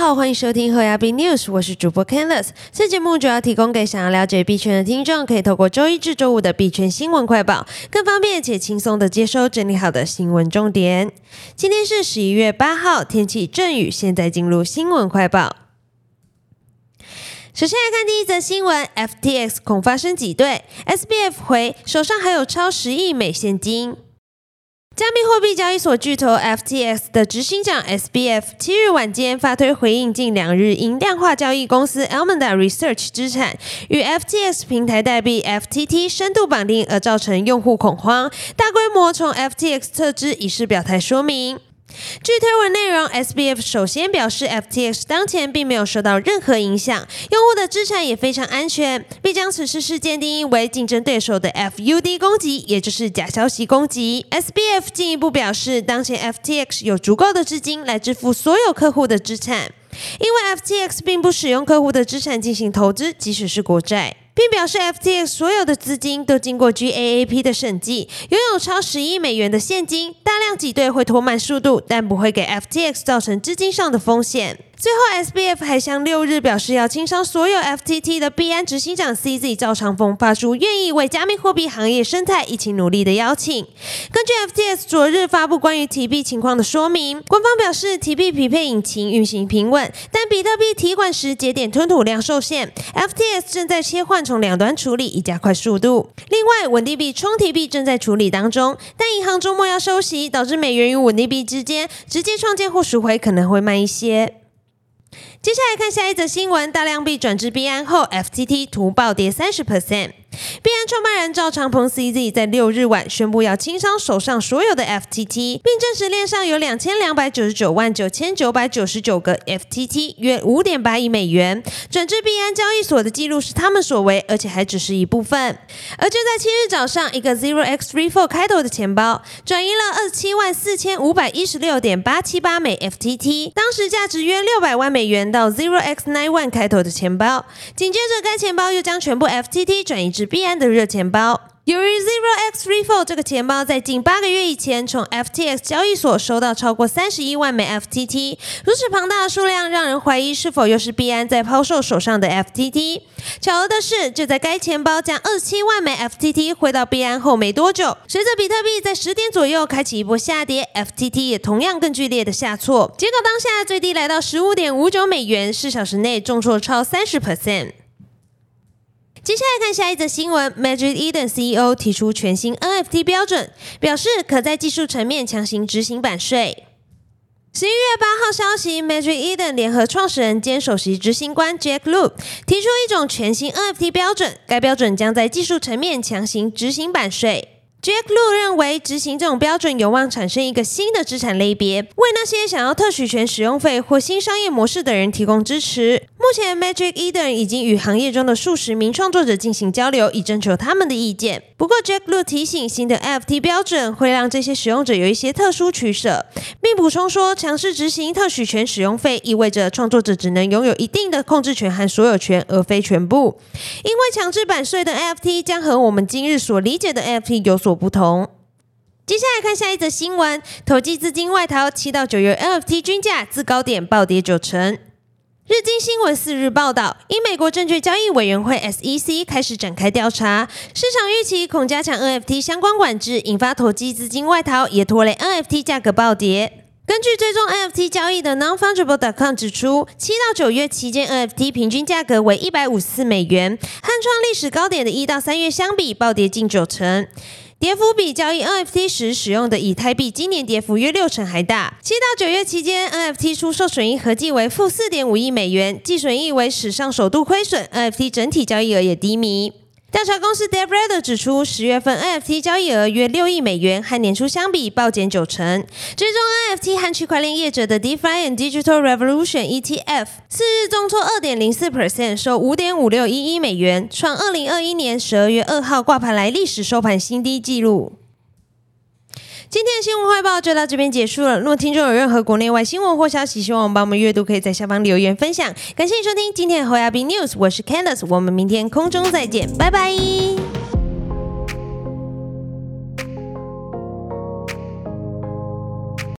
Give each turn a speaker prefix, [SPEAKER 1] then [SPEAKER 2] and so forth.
[SPEAKER 1] 好，欢迎收听和亚币 News，我是主播 Candice。这节目主要提供给想要了解币圈的听众，可以透过周一至周五的币圈新闻快报，更方便且轻松的接收整理好的新闻重点。今天是十一月八号，天气阵雨。现在进入新闻快报。首先来看第一则新闻：FTX 恐发生挤兑，SBF 回手上还有超十亿美现金。加密货币交易所巨头 FTX 的执行长 SBF 七日晚间发推回应，近两日因量化交易公司 Alameda Research 资产与 FTX 平台代币 FTT 深度绑定而造成用户恐慌，大规模从 FTX 撤资，以示表态说明。据推文内容，SBF 首先表示，FTX 当前并没有受到任何影响，用户的资产也非常安全，并将此次事件定义为竞争对手的 FUD 攻击，也就是假消息攻击。SBF 进一步表示，当前 FTX 有足够的资金来支付所有客户的资产，因为 FTX 并不使用客户的资产进行投资，即使是国债。并表示，FTX 所有的资金都经过 GAAP 的审计，拥有超十亿美元的现金。大量挤兑会拖慢速度，但不会给 FTX 造成资金上的风险。最后，SBF 还向六日表示要清伤所有 FTT 的币安执行长 CZ 赵长峰发出愿意为加密货币行业生态一起努力的邀请。根据 FTS 昨日发布关于提币情况的说明，官方表示提币匹配引擎运行平稳，但比特币提款时节点吞吐量受限。FTS 正在切换从两端处理，以加快速度。另外，稳定币冲提币正在处理当中，但银行周末要收息，导致美元与稳定币之间直接创建或赎回可能会慢一些。接下来看下一则新闻，大量币转至币安后，FTT 图暴跌三十 percent。币安创办人赵长鹏 CZ 在六日晚宣布要清仓手上所有的 FTT，并证实链上有两千两百九十九万九千九百九十九个 FTT，约五点八亿美元。转至币安交易所的记录是他们所为，而且还只是一部分。而就在七日早上，一个 Zero X Three Four 开头的钱包转移了二十七万四千五百一十六点八七八枚 FTT，当时价值约六百万美元到 Zero X Nine One 开头的钱包。紧接着，该钱包又将全部 FTT 转移至币安的热钱包。由于 Zero X r e f o l 这个钱包在近八个月以前从 FTX 交易所收到超过三十一万枚 FTT，如此庞大的数量让人怀疑是否又是币安在抛售手上的 FTT。巧合的是，就在该钱包将二十七万枚 FTT 汇到币安后没多久，随着比特币在十点左右开启一波下跌，FTT 也同样更剧烈的下挫，结果当下最低来到十五点五九美元，四小时内重挫超三十 percent。接下来看下一则新闻，Magic Eden CEO 提出全新 NFT 标准，表示可在技术层面强行执行版税。十一月八号消息，Magic Eden 联合创始人兼首席执行官 Jack Lu 提出一种全新 NFT 标准，该标准将在技术层面强行执行版税。Jack Lu 认为，执行这种标准有望产生一个新的资产类别，为那些想要特许权使用费或新商业模式的人提供支持。目前，Magic Eden 已经与行业中的数十名创作者进行交流，以征求他们的意见。不过，Jack Lu 提醒，新的 NFT 标准会让这些使用者有一些特殊取舍，并补充说，强势执行特许权使用费意味着创作者只能拥有一定的控制权和所有权，而非全部。因为强制版税的 NFT 将和我们今日所理解的 NFT 有所。所不同。接下来看下一则新闻：投机资金外逃，七到九月 NFT 均价自高点暴跌九成。日经新闻四日报道，因美国证券交易委员会 SEC 开始展开调查，市场预期恐加强 NFT 相关管制，引发投机资金外逃，也拖累 NFT 价格暴跌。根据追踪 NFT 交易的 NonFungible.com 指出，七到九月期间 NFT 平均价格为一百五十四美元，和创历史高点的一到三月相比，暴跌近九成。跌幅比交易 NFT 时使用的以太币今年跌幅约六成还大。七到九月期间，NFT 出售损益合计为负四点五亿美元，计损益为史上首度亏损。NFT 整体交易额也低迷。调查公司 d e b r a d e r 指出，十月份 NFT 交易额约六亿美元，和年初相比暴减九成。追踪 NFT 和区块链业者的 Defiant Digital Revolution ETF 次日重挫二点零四 percent，收五点五六一一美元，创二零二一年十二月二号挂牌来历史收盘新低纪录。今天的新闻快报就到这边结束了。如果听众有任何国内外新闻或消息，希望我们帮我们阅读，可以在下方留言分享。感谢你收听今天的侯亚斌 News，我是 Candice，我们明天空中再见，拜拜。